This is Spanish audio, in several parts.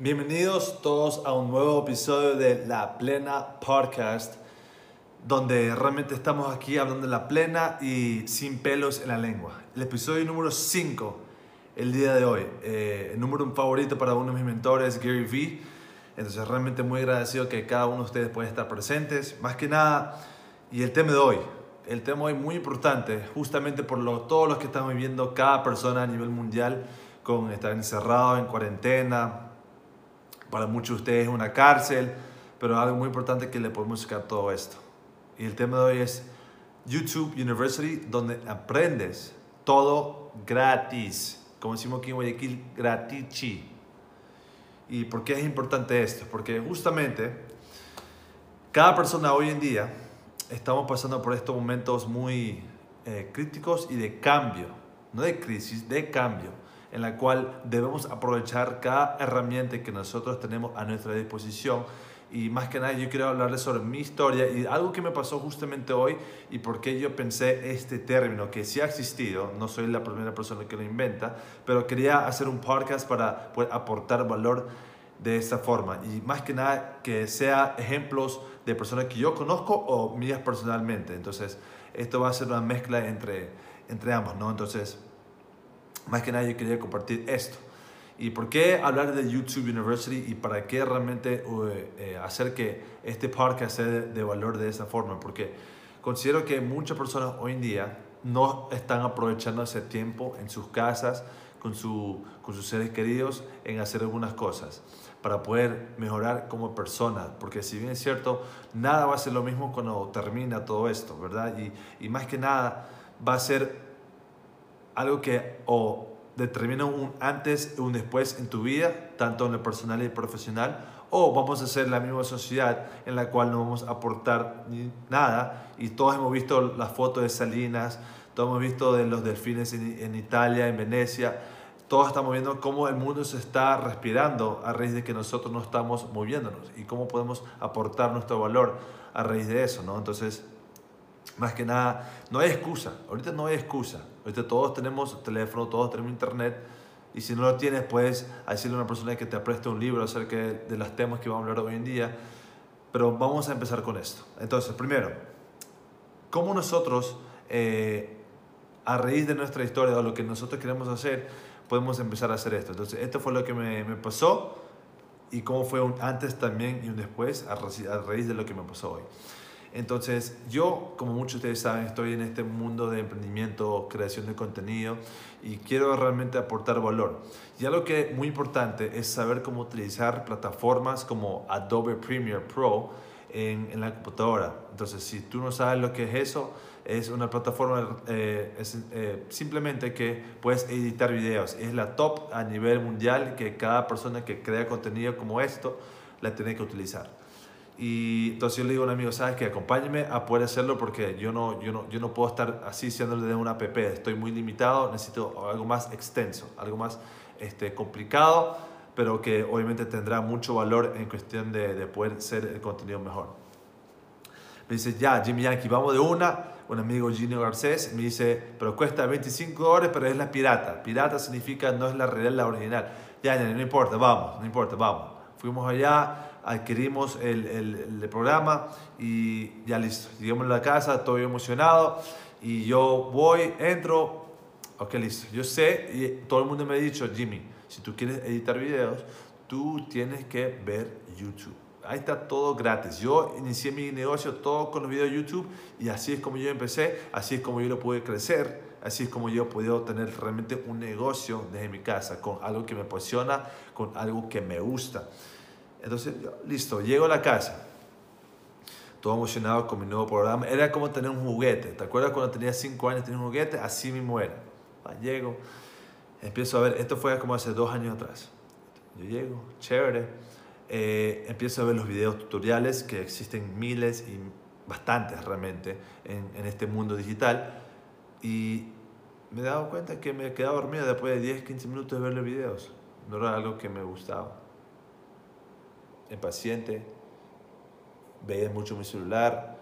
Bienvenidos todos a un nuevo episodio de La Plena Podcast, donde realmente estamos aquí hablando de la plena y sin pelos en la lengua. El episodio número 5, el día de hoy. Eh, el número un favorito para uno de mis mentores, Gary Vee. Entonces realmente muy agradecido que cada uno de ustedes pueda estar presentes. Más que nada, y el tema de hoy, el tema hoy muy importante, justamente por lo, todos los que estamos viviendo, cada persona a nivel mundial, con estar encerrado en cuarentena, para muchos de ustedes es una cárcel, pero algo muy importante que le podemos sacar todo esto. Y el tema de hoy es YouTube University, donde aprendes todo gratis. Como decimos aquí en Guayaquil, gratichi. ¿Y por qué es importante esto? Porque justamente cada persona hoy en día estamos pasando por estos momentos muy eh, críticos y de cambio, no de crisis, de cambio en la cual debemos aprovechar cada herramienta que nosotros tenemos a nuestra disposición. Y más que nada yo quiero hablarles sobre mi historia y algo que me pasó justamente hoy y por qué yo pensé este término que sí ha existido, no soy la primera persona que lo inventa, pero quería hacer un podcast para poder aportar valor de esta forma y más que nada que sea ejemplos de personas que yo conozco o mías personalmente. Entonces, esto va a ser una mezcla entre, entre ambos, ¿no? Entonces, más que nada yo quería compartir esto. ¿Y por qué hablar de YouTube University y para qué realmente eh, eh, hacer que este podcast sea de, valor de esa forma? Porque considero que muchas personas hoy en día no están aprovechando ese tiempo en sus casas, con, su, con sus seres queridos, en hacer algunas cosas para poder mejorar como persona. Porque si bien es cierto, nada va a ser lo mismo cuando termina todo esto, ¿verdad? Y, y más que nada va a ser algo que o determina un antes y un después en tu vida, tanto en lo personal y profesional, o vamos a ser la misma sociedad en la cual no vamos a aportar nada. Y todos hemos visto las fotos de Salinas, todos hemos visto de los delfines en, en Italia, en Venecia, todos estamos viendo cómo el mundo se está respirando a raíz de que nosotros no estamos moviéndonos y cómo podemos aportar nuestro valor a raíz de eso, ¿no? Entonces, más que nada, no hay excusa. Ahorita no hay excusa. Ahorita todos tenemos teléfono, todos tenemos internet. Y si no lo tienes, puedes decirle a una persona que te preste un libro acerca de los temas que vamos a hablar hoy en día. Pero vamos a empezar con esto. Entonces, primero, ¿cómo nosotros, eh, a raíz de nuestra historia o lo que nosotros queremos hacer, podemos empezar a hacer esto? Entonces, esto fue lo que me, me pasó y cómo fue un antes también y un después a raíz de lo que me pasó hoy. Entonces, yo, como muchos de ustedes saben, estoy en este mundo de emprendimiento, creación de contenido y quiero realmente aportar valor. Y algo que es muy importante es saber cómo utilizar plataformas como Adobe Premiere Pro en, en la computadora. Entonces, si tú no sabes lo que es eso, es una plataforma eh, es, eh, simplemente que puedes editar videos. Es la top a nivel mundial que cada persona que crea contenido como esto la tiene que utilizar. Y entonces yo le digo a un amigo, ¿sabes qué? Acompáñeme a poder hacerlo porque yo no, yo no, yo no puedo estar así siéndole de una app. Estoy muy limitado, necesito algo más extenso, algo más este, complicado, pero que obviamente tendrá mucho valor en cuestión de, de poder ser el contenido mejor. Me dice, ya, Jimmy Yankee, vamos de una. Un amigo Gino Garcés me dice, pero cuesta 25 dólares, pero es la pirata. Pirata significa no es la real, la original. Ya, ya, no importa, vamos, no importa, vamos. Fuimos allá, adquirimos el, el, programa y ya listo. Llegamos a la casa, estoy emocionado y yo voy, entro, ok, listo. Yo sé, y todo el mundo me ha dicho, Jimmy, si tú quieres editar videos, tú tienes que ver YouTube. Ahí está todo gratis. Yo inicié mi negocio todo con los videos de YouTube y así es como yo empecé, así es como yo lo pude crecer, así es como yo he podido tener realmente un negocio desde mi casa, con algo que me apasiona, con algo que me gusta. Entonces, listo, llego a la casa, todo emocionado con mi nuevo programa. Era como tener un juguete. ¿Te acuerdas cuando tenía 5 años tenía un juguete? Así mismo era. Llego, empiezo a ver, esto fue como hace dos años atrás. Yo llego, chévere. Eh, empiezo a ver los videos tutoriales, que existen miles y bastantes realmente en, en este mundo digital. Y me he dado cuenta que me quedaba dormido después de 10, 15 minutos de ver los videos. No era algo que me gustaba impaciente, veía mucho mi celular,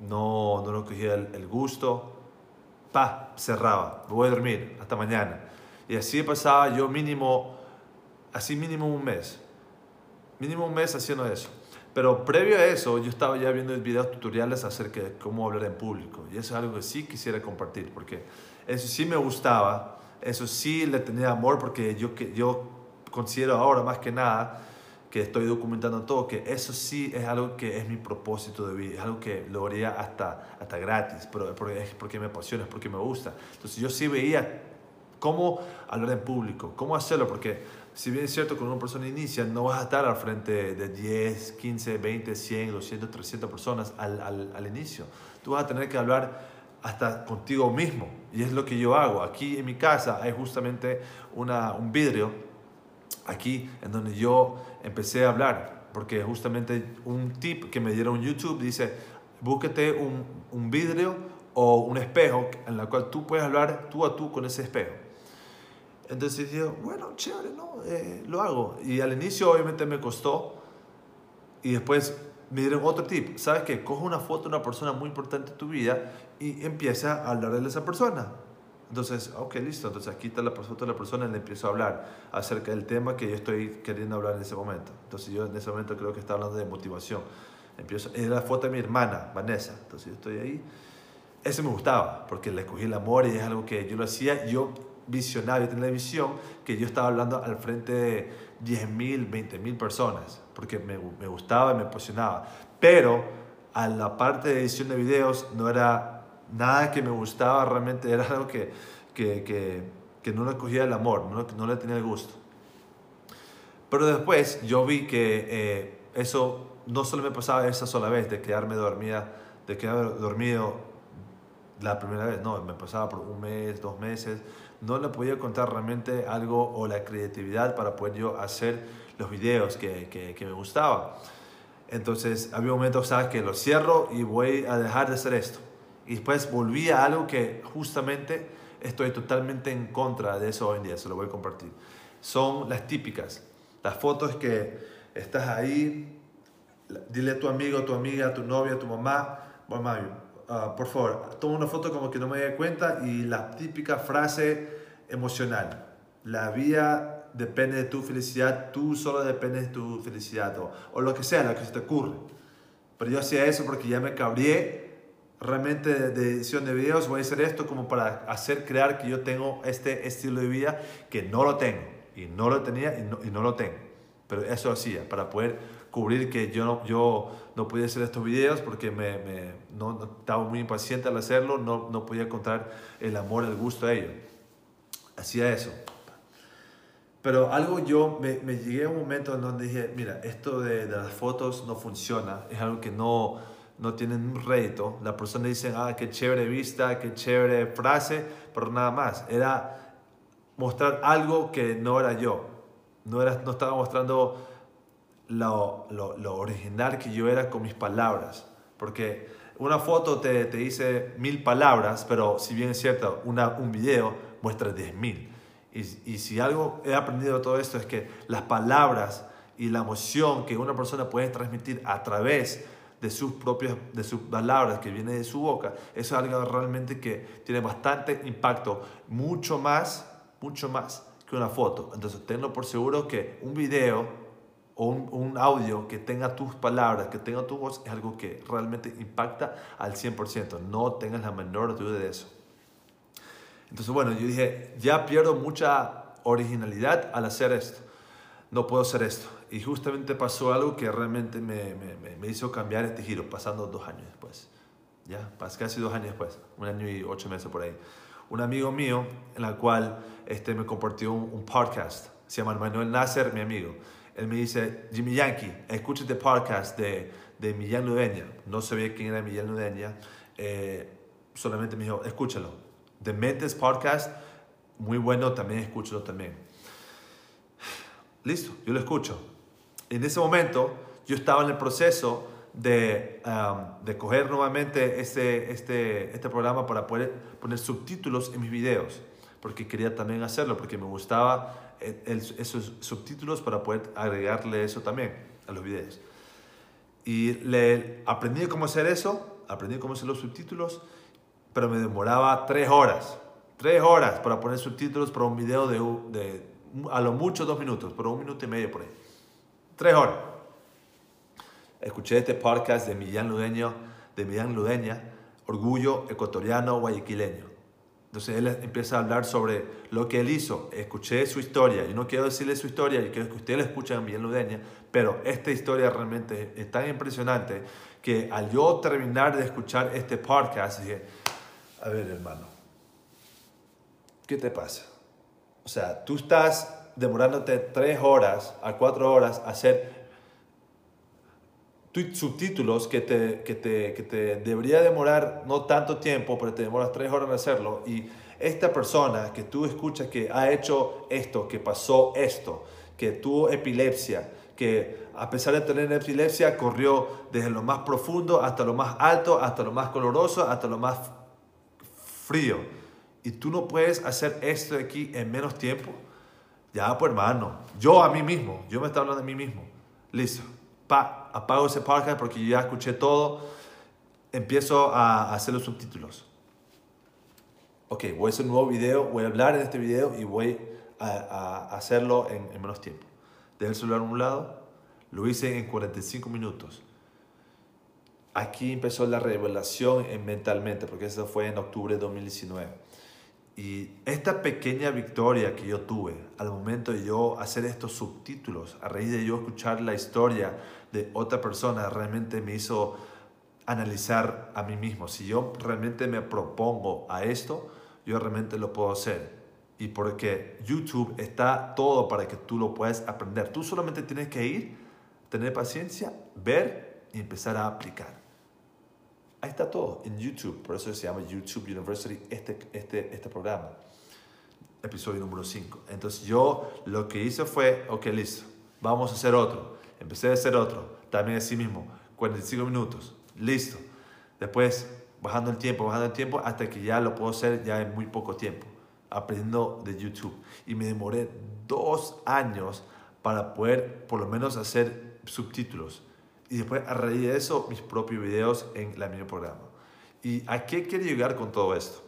no, no lo cogía el, gusto, pa, cerraba, me voy a dormir, hasta mañana. Y así pasaba yo mínimo, así mínimo un mes. mínimo un mes haciendo eso. Pero previo a eso, yo estaba ya viendo videos tutoriales acerca de cómo hablar en público. Y eso es algo que sí quisiera compartir, porque eso sí me gustaba, eso sí le tenía amor, porque yo, yo considero ahora más que nada que estoy documentando todo, que eso sí es algo que es mi propósito de vida, es algo que lo haría hasta, hasta gratis, pero es porque me apasiona, es porque me gusta. Entonces yo sí veía cómo hablar en público, cómo hacerlo, porque si bien es cierto que una persona inicia, no vas a estar al frente de 10, 15, 20, 100, 200, 300 personas al, al, al inicio. Tú vas a tener que hablar hasta contigo mismo. Y es lo que yo hago. Aquí en mi casa hay justamente una, un vidrio, aquí en donde yo empecé a hablar. Porque justamente un tip que me dieron YouTube dice, búsquete un, un vidrio o un espejo en el cual tú puedes hablar tú a tú con ese espejo. Entonces digo, bueno, chévere, ¿no? Eh, lo hago. Y al inicio obviamente me costó. Y después me dieron otro tip. ¿Sabes qué? Coge una foto de una persona muy importante en tu vida y empieza a hablar de esa persona. Entonces, ok, listo. Entonces aquí está la de la persona y le empiezo a hablar acerca del tema que yo estoy queriendo hablar en ese momento. Entonces yo en ese momento creo que está hablando de motivación. Empiezo, es la foto de mi hermana, Vanessa. Entonces yo estoy ahí. Ese me gustaba porque le escogí el amor y es algo que yo lo hacía. Yo visionario, tenía la visión que yo estaba hablando al frente de 10.000, 20.000 personas, porque me, me, gustaba y me apasionaba. Pero a la parte de edición de videos no era nada que me gustaba, realmente era algo que, que, que, que no le cogía el amor, no, no, le tenía el gusto. Pero después yo vi que eh, eso no solo me pasaba esa sola vez, de quedarme dormida, de quedarme dormido la primera vez, no, me pasaba por un mes, dos meses, no le podía contar realmente algo o la creatividad para poder yo hacer los videos que, que, me gustaba. Entonces había momentos, ¿sabes? Que lo cierro y voy a dejar de hacer esto. Y después volví a algo que justamente estoy totalmente en contra de eso hoy en día, se lo voy a compartir. Son las típicas, las fotos que estás ahí, dile a tu amigo, a tu amiga, a tu novia, a tu mamá, mamá, Ah, por favor, toma una foto como que no me dé cuenta y la típica frase emocional. La vida depende de tu felicidad, tú solo dependes de tu felicidad o, lo que sea, lo que se te ocurre. Pero yo hacía eso porque ya me cabré realmente de, edición de videos, voy a hacer esto como para hacer crear que yo tengo este estilo de vida que no lo tengo y no lo tenía y no, y no lo tengo. Pero eso hacía para poder cubrir que yo no, yo no podía hacer estos videos porque me, me no, estaba muy impaciente al hacerlo, no, no podía contar el amor, el gusto a ellos. Hacía eso. Pero algo yo me, me, llegué a un momento en donde dije, mira, esto de, de, las fotos no funciona, es algo que no, no tiene un rédito. La persona dice, ah, qué chévere vista, qué chévere frase, pero nada más. Era mostrar algo que no era yo. No, era, no estaba mostrando lo, lo, lo, original que yo era con mis palabras. Porque una foto te, te dice mil palabras, pero si bien es cierto, una, un video muestra diez mil. Y, y si algo he aprendido de todo esto es que las palabras y la emoción que una persona puede transmitir a través de sus propias de sus palabras que viene de su boca, eso es algo realmente que tiene bastante impacto, mucho más, mucho más que una foto. Entonces, tenlo por seguro que un video o un, audio que tenga tus palabras, que tenga tu voz, es algo que realmente impacta al 100%. No tengas la menor duda de eso. Entonces, bueno, yo dije, ya pierdo mucha originalidad al hacer esto. No puedo hacer esto. Y justamente pasó algo que realmente me, me, me hizo cambiar este giro, pasando dos años después. Ya, casi dos años después, un año y ocho meses por ahí. Un amigo mío, en la cual este, me compartió un, podcast, se llama Manuel Nasser, mi amigo él me dice, Jimmy Yankee, escucha este podcast de, de Millán Ludeña. No sabía quién era Millán Ludeña. Eh, solamente me dijo, escúchalo. The Mentes Podcast, muy bueno, también escúchalo también. Listo, yo lo escucho. En ese momento, yo estaba en el proceso de, um, de coger nuevamente este, este, este programa para poder poner subtítulos en mis videos, porque quería también hacerlo, porque me gustaba esos subtítulos para poder agregarle eso también a los videos. Y le aprendí cómo hacer eso, aprendí cómo hacer los subtítulos, pero me demoraba tres horas, tres horas para poner subtítulos para un video de, de a lo mucho dos minutos, pero un minuto y medio por ahí. Tres horas. Escuché este podcast de Millán Ludeño, de Millán Ludeña, Orgullo Ecuatoriano Guayaquileño. Entonces él empieza a hablar sobre lo que él hizo. Escuché su historia. Yo no quiero decirle su historia, yo quiero que ustedes la escuchen bien ludeña, pero esta historia realmente es tan impresionante que al yo terminar de escuchar este podcast dije, a ver hermano, ¿qué te pasa? O sea, tú estás demorándote tres horas a cuatro horas a hacer subtítulos que te, que, te, que te debería demorar no tanto tiempo, pero te demoras tres horas en hacerlo. Y esta persona que tú escuchas que ha hecho esto, que pasó esto, que tuvo epilepsia, que a pesar de tener epilepsia corrió desde lo más profundo hasta lo más alto, hasta lo más coloroso, hasta lo más frío. Y tú no puedes hacer esto aquí en menos tiempo. Ya, pues hermano, yo a mí mismo, yo me estoy hablando de mí mismo. Listo pa, apago ese podcast porque ya escuché todo, empiezo a hacer los subtítulos. Ok, voy a hacer un nuevo video, voy a hablar en este video y voy a, hacerlo en, menos tiempo. Dejé el celular a un lado, lo hice en 45 minutos. Aquí empezó la revelación en mentalmente, porque eso fue en octubre de 2019. Y esta pequeña victoria que yo tuve al momento de yo hacer estos subtítulos, a raíz de yo escuchar la historia de otra persona, realmente me hizo analizar a mí mismo. Si yo realmente me propongo a esto, yo realmente lo puedo hacer. Y porque YouTube está todo para que tú lo puedas aprender. Tú solamente tienes que ir, tener paciencia, ver y empezar a aplicar. Ahí está todo, en YouTube. Por eso se llama YouTube University este, este, este programa. Episodio número 5. Entonces yo lo que hice fue, ok, listo, vamos a hacer otro. Empecé a hacer otro, también así mismo, 45 minutos, listo. Después bajando el tiempo, bajando el tiempo, hasta que ya lo puedo hacer ya en muy poco tiempo, aprendiendo de YouTube. Y me demoré dos años para poder por lo menos hacer subtítulos y después a raíz de eso mis propios videos en la mismo programa. ¿Y a qué quiero llegar con todo esto?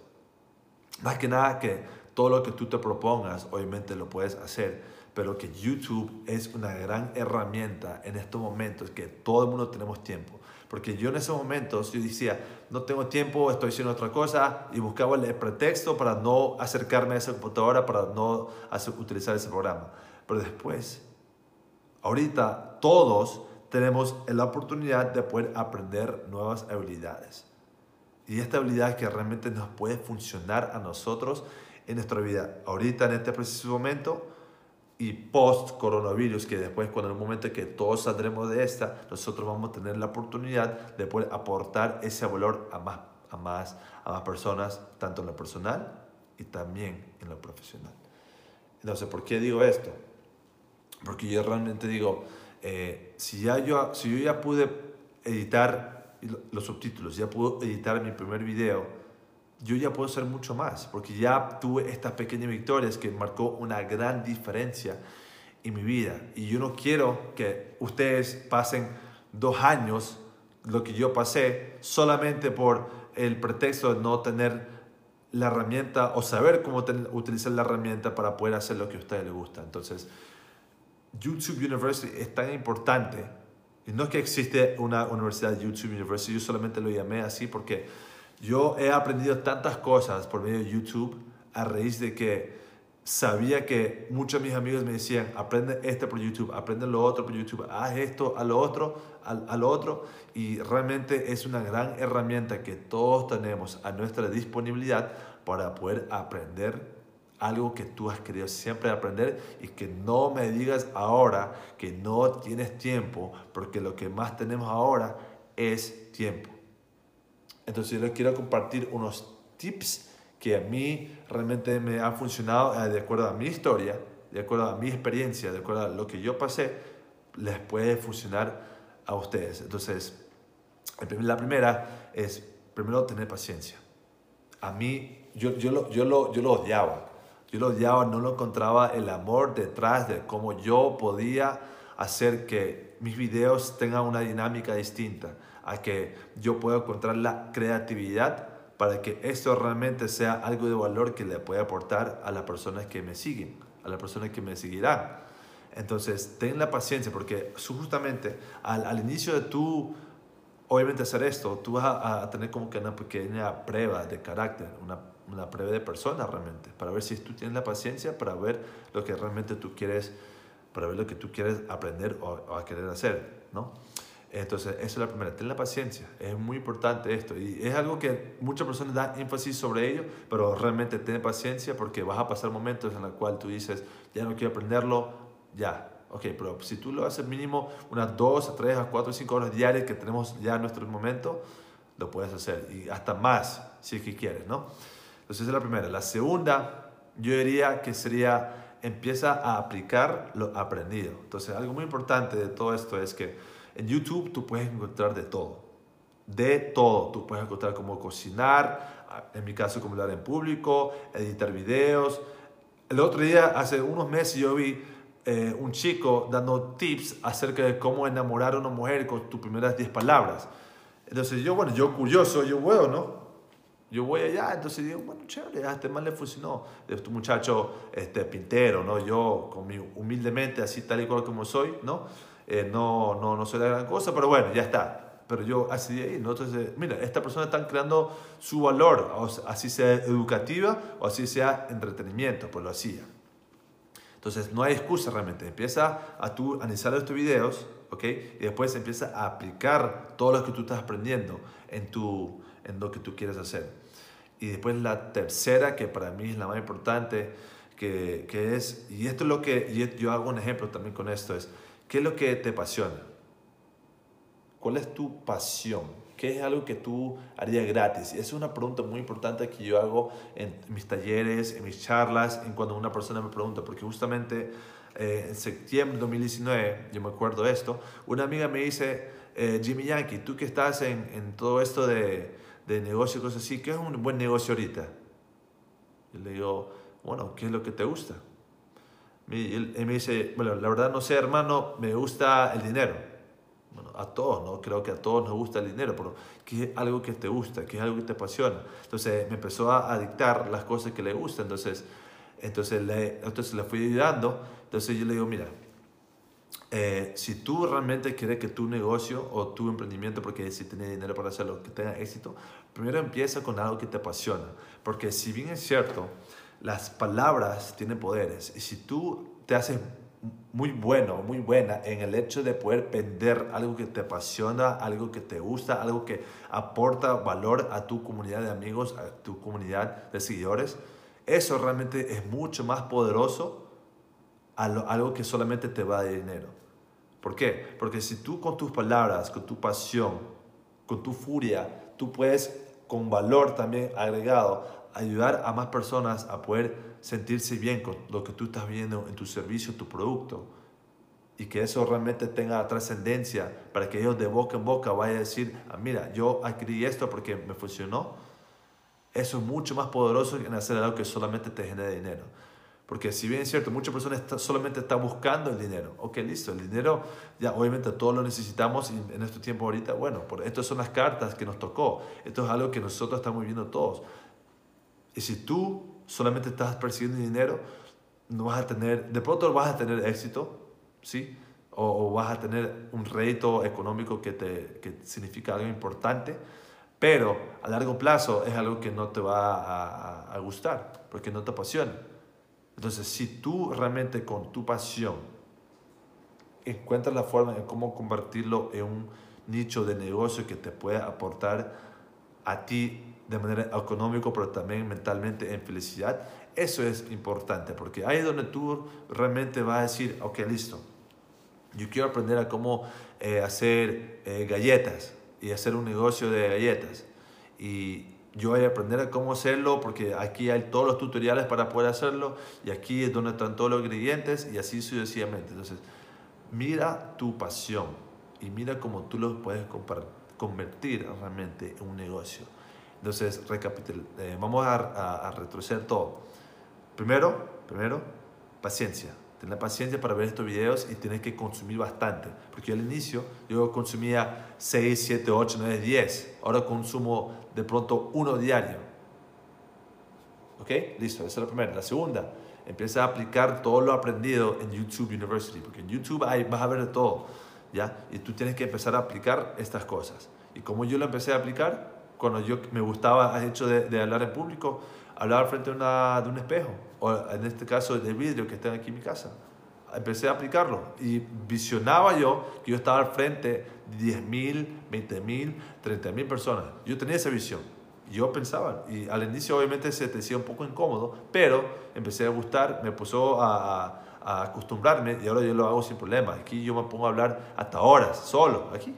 Más que nada que todo lo que tú te propongas, obviamente lo puedes hacer, pero que YouTube es una gran herramienta en estos momentos que todo el mundo tenemos tiempo. Porque yo en esos momentos yo decía, no tengo tiempo, estoy haciendo otra cosa y buscaba el pretexto para no acercarme a esa computadora, para no hacer, utilizar ese programa. Pero después, ahorita todos tenemos la oportunidad de poder aprender nuevas habilidades. Y esta habilidad que realmente nos puede funcionar a nosotros en nuestra vida, ahorita en este preciso momento y post coronavirus, que después cuando en el momento que todos saldremos de esta, nosotros vamos a tener la oportunidad de poder aportar ese valor a más, a más, a más personas, tanto en lo personal y también en lo profesional. Entonces, ¿por qué digo esto? Porque yo realmente digo, eh, si, ya yo, si yo ya pude editar los subtítulos, ya pude editar mi primer video, yo ya puedo hacer mucho más, porque ya tuve estas pequeñas victorias que marcó una gran diferencia en mi vida. Y yo no quiero que ustedes pasen dos años, lo que yo pasé, solamente por el pretexto de no tener la herramienta o saber cómo utilizar la herramienta para poder hacer lo que a ustedes les gusta. Entonces, YouTube University es tan importante. Y no es que existe una universidad YouTube University, yo solamente lo llamé así porque yo he aprendido tantas cosas por medio de YouTube a raíz de que sabía que muchos de mis amigos me decían, aprende esto por YouTube, aprende lo otro por YouTube, haz esto, a lo otro, a, lo otro. Y realmente es una gran herramienta que todos tenemos a nuestra disponibilidad para poder aprender algo que tú has querido siempre aprender y que no me digas ahora que no tienes tiempo, porque lo que más tenemos ahora es tiempo. Entonces yo les quiero compartir unos tips que a mí realmente me han funcionado eh, de acuerdo a mi historia, de acuerdo a mi experiencia, de acuerdo a lo que yo pasé, les puede funcionar a ustedes. Entonces, la primera es, primero, tener paciencia. A mí, yo, yo, lo, yo, lo, yo lo odiaba yo lo odiaba, no lo encontraba el amor detrás de cómo yo podía hacer que mis videos tengan una dinámica distinta, a que yo pueda encontrar la creatividad para que esto realmente sea algo de valor que le pueda aportar a las personas que me siguen, a las personas que me seguirán. Entonces, ten la paciencia porque justamente al, al inicio de tu, obviamente hacer esto, tú vas a, a, tener como que una pequeña prueba de carácter, una, una prueba de persona realmente, para ver si tú tienes la paciencia para ver lo que realmente tú quieres, para ver lo que tú quieres aprender o, o a querer hacer, ¿no? Entonces, esa es la primera, ten la paciencia, es muy importante esto y es algo que muchas personas dan énfasis sobre ello, pero realmente ten paciencia porque vas a pasar momentos en los cuales tú dices, ya no quiero aprenderlo, ya, ok, pero si tú lo haces mínimo unas 2, 3, 4, 5 horas diarias que tenemos ya en nuestro momento, lo puedes hacer y hasta más si es que quieres, ¿no? Entonces, esa es la primera. La segunda, yo diría que sería, empieza a aplicar lo aprendido. Entonces, algo muy importante de todo esto es que en YouTube tú puedes encontrar de todo. De todo. Tú puedes encontrar cómo cocinar, en mi caso, cómo hablar en público, editar videos. El otro día, hace unos meses, yo vi eh, un chico dando tips acerca de cómo enamorar a una mujer con tus primeras 10 palabras. Entonces yo, bueno, yo curioso, yo voy, ¿no? Yo voy allá, entonces digo, bueno, chévere, a este mal le funcionó. Este muchacho este, pintero, ¿no? Yo, con mi, humildemente, así tal y cual como soy, ¿no? Eh, no, no, no soy la gran cosa, pero bueno, ya está. Pero yo así de ahí, ¿no? Entonces, mira, esta persona está creando su valor, así sea educativa o así sea entretenimiento, pues lo hacía. Entonces, no hay excusa realmente. Empieza a tú analizar estos videos, ¿ok? Y después empieza a aplicar todo lo que tú estás aprendiendo en, tu, en lo que tú quieres hacer. Y después la tercera, que para mí es la más importante, que, que es, y esto es lo que, y yo hago un ejemplo también con esto, es, ¿Qué es lo que te apasiona? ¿Cuál es tu pasión? ¿Qué es algo que tú harías gratis? Es una pregunta muy importante que yo hago en mis talleres, en mis charlas, en cuando una persona me pregunta, porque justamente eh, en septiembre de 2019, yo me acuerdo esto, una amiga me dice, eh, Jimmy Yankee, tú que estás en, en todo esto de, de negocio y cosas así, ¿qué es un buen negocio ahorita? Yo le digo, bueno, ¿qué es lo que te gusta? Y él, me dice, bueno, la verdad no sé, hermano, me gusta el dinero. Bueno, a todos, ¿no? Creo que a todos nos gusta el dinero, pero ¿qué es algo que te gusta? ¿Qué es algo que te apasiona? Entonces me empezó a, dictar las cosas que le gustan. Entonces, entonces, le, entonces le fui ayudando. Entonces yo le digo, mira, eh, si tú realmente quieres que tu negocio o tu emprendimiento, porque si tienes dinero para hacerlo, que tenga éxito, primero empieza con algo que te apasiona. Porque si bien es cierto, las palabras tienen poderes. Y si tú te haces muy bueno, muy buena en el hecho de poder vender algo que te apasiona, algo que te gusta, algo que aporta valor a tu comunidad de amigos, a tu comunidad de seguidores, eso realmente es mucho más poderoso a algo que solamente te va de dinero. ¿Por qué? Porque si tú con tus palabras, con tu pasión, con tu furia, tú puedes con valor también agregado ayudar a más personas a poder sentirse bien con lo que tú estás viendo en tu servicio, tu producto, y que eso realmente tenga trascendencia para que ellos de boca en boca vayan a decir, ah, mira, yo adquirí esto porque me funcionó, eso es mucho más poderoso que hacer algo que solamente te genere dinero. Porque si bien es cierto, muchas personas solamente están buscando el dinero. Ok, listo, el dinero ya obviamente todos lo necesitamos en este tiempo ahorita, bueno, por, estas son las cartas que nos tocó. Esto es algo que nosotros estamos viendo todos. Y si tú solamente estás persiguiendo dinero, no vas a tener, de pronto vas a tener éxito, ¿sí? O, vas a tener un rédito económico que, te, que significa algo importante, pero a largo plazo es algo que no te va a, a, gustar, porque no te apasiona. Entonces, si tú realmente con tu pasión encuentras la forma de cómo convertirlo en un nicho de negocio que te pueda aportar a ti de manera económica, pero también mentalmente en felicidad. Eso es importante, porque ahí es donde tú realmente vas a decir, ok, listo, yo quiero aprender a cómo eh, hacer eh, galletas y hacer un negocio de galletas. Y yo voy a aprender a cómo hacerlo, porque aquí hay todos los tutoriales para poder hacerlo, y aquí es donde están todos los ingredientes, y así sucesivamente. Entonces, mira tu pasión y mira cómo tú lo puedes convertir realmente en un negocio. Entonces, eh, vamos a, a, retroceder todo. Primero, primero, paciencia. Tener paciencia para ver estos videos y tienes que consumir bastante. Porque yo al inicio yo consumía 6, 7, 8, 9, 10. Ahora consumo de pronto uno diario. ¿Ok? Listo, esa es la primera. La segunda, empieza a aplicar todo lo aprendido en YouTube University, porque en YouTube hay, vas a ver de todo, ¿ya? Y tú tienes que empezar a aplicar estas cosas. Y como yo lo empecé a aplicar, cuando yo me gustaba el hecho de, de hablar en público, hablar frente a una, de un espejo, o en este caso de vidrio que está aquí en mi casa. Empecé a aplicarlo y visionaba yo que yo estaba al frente de 10.000, 20.000, 30.000 personas. Yo tenía esa visión. Yo pensaba, y al inicio obviamente se te hacía un poco incómodo, pero empecé a gustar, me puso a, a acostumbrarme y ahora yo lo hago sin problema. Aquí yo me pongo a hablar hasta horas, solo, aquí.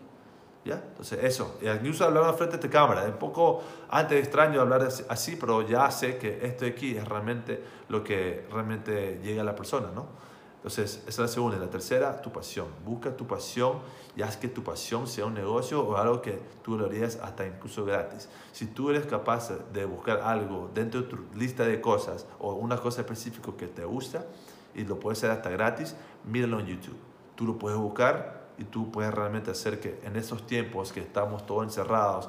¿Ya? Entonces, eso. Incluso hablar frente a esta cámara. Es un poco antes extraño hablar así, pero ya sé que esto aquí es realmente lo que realmente llega a la persona, ¿no? Entonces, esa es la segunda. La tercera, tu pasión. Busca tu pasión y haz que tu pasión sea un negocio o algo que tú lo harías hasta incluso gratis. Si tú eres capaz de buscar algo dentro de tu lista de cosas o una cosa específica que te gusta y lo puedes hacer hasta gratis, míralo en YouTube. Tú lo puedes buscar y tú puedes realmente hacer que en estos tiempos que estamos todos encerrados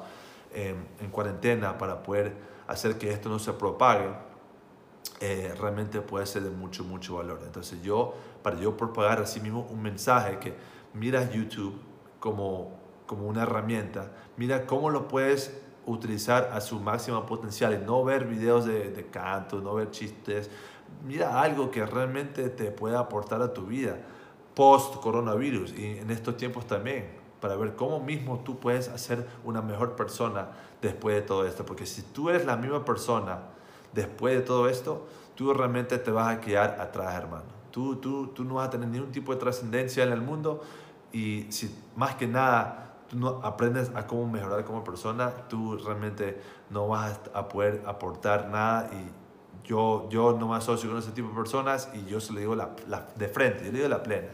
en cuarentena para poder hacer que esto no se propague, eh, realmente puede ser de mucho, mucho valor. Entonces yo, para yo propagar así mismo un mensaje que mira YouTube como, como una herramienta, mira cómo lo puedes utilizar a su máximo potencial y no ver videos de, de canto, no ver chistes, mira algo que realmente te pueda aportar a tu vida post coronavirus y en estos tiempos también, para ver cómo mismo tú puedes hacer una mejor persona después de todo esto. Porque si tú eres la misma persona después de todo esto, tú realmente te vas a quedar atrás, hermano. Tú, tú, tú no vas a tener ningún tipo de trascendencia en el mundo y si más que nada tú no aprendes a cómo mejorar como persona, tú realmente no vas a poder aportar nada y yo, yo no me asocio con ese tipo de personas y yo se lo digo la, la, de frente, yo le digo la plena.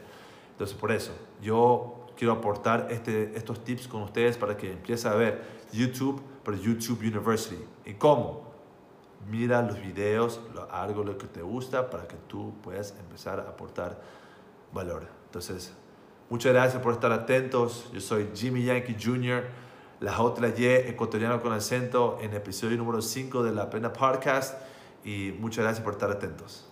Entonces, por eso, yo quiero aportar este, estos tips con ustedes para que empiece a ver YouTube, pero YouTube University. ¿Y cómo? Mira los videos, algo lo que te gusta para que tú puedas empezar a aportar valor. Entonces, muchas gracias por estar atentos. Yo soy Jimmy Yankee Jr., la otra Y, ecuatoriano con acento, en episodio número 5 de La Pena Podcast. Y muchas gracias por estar atentos.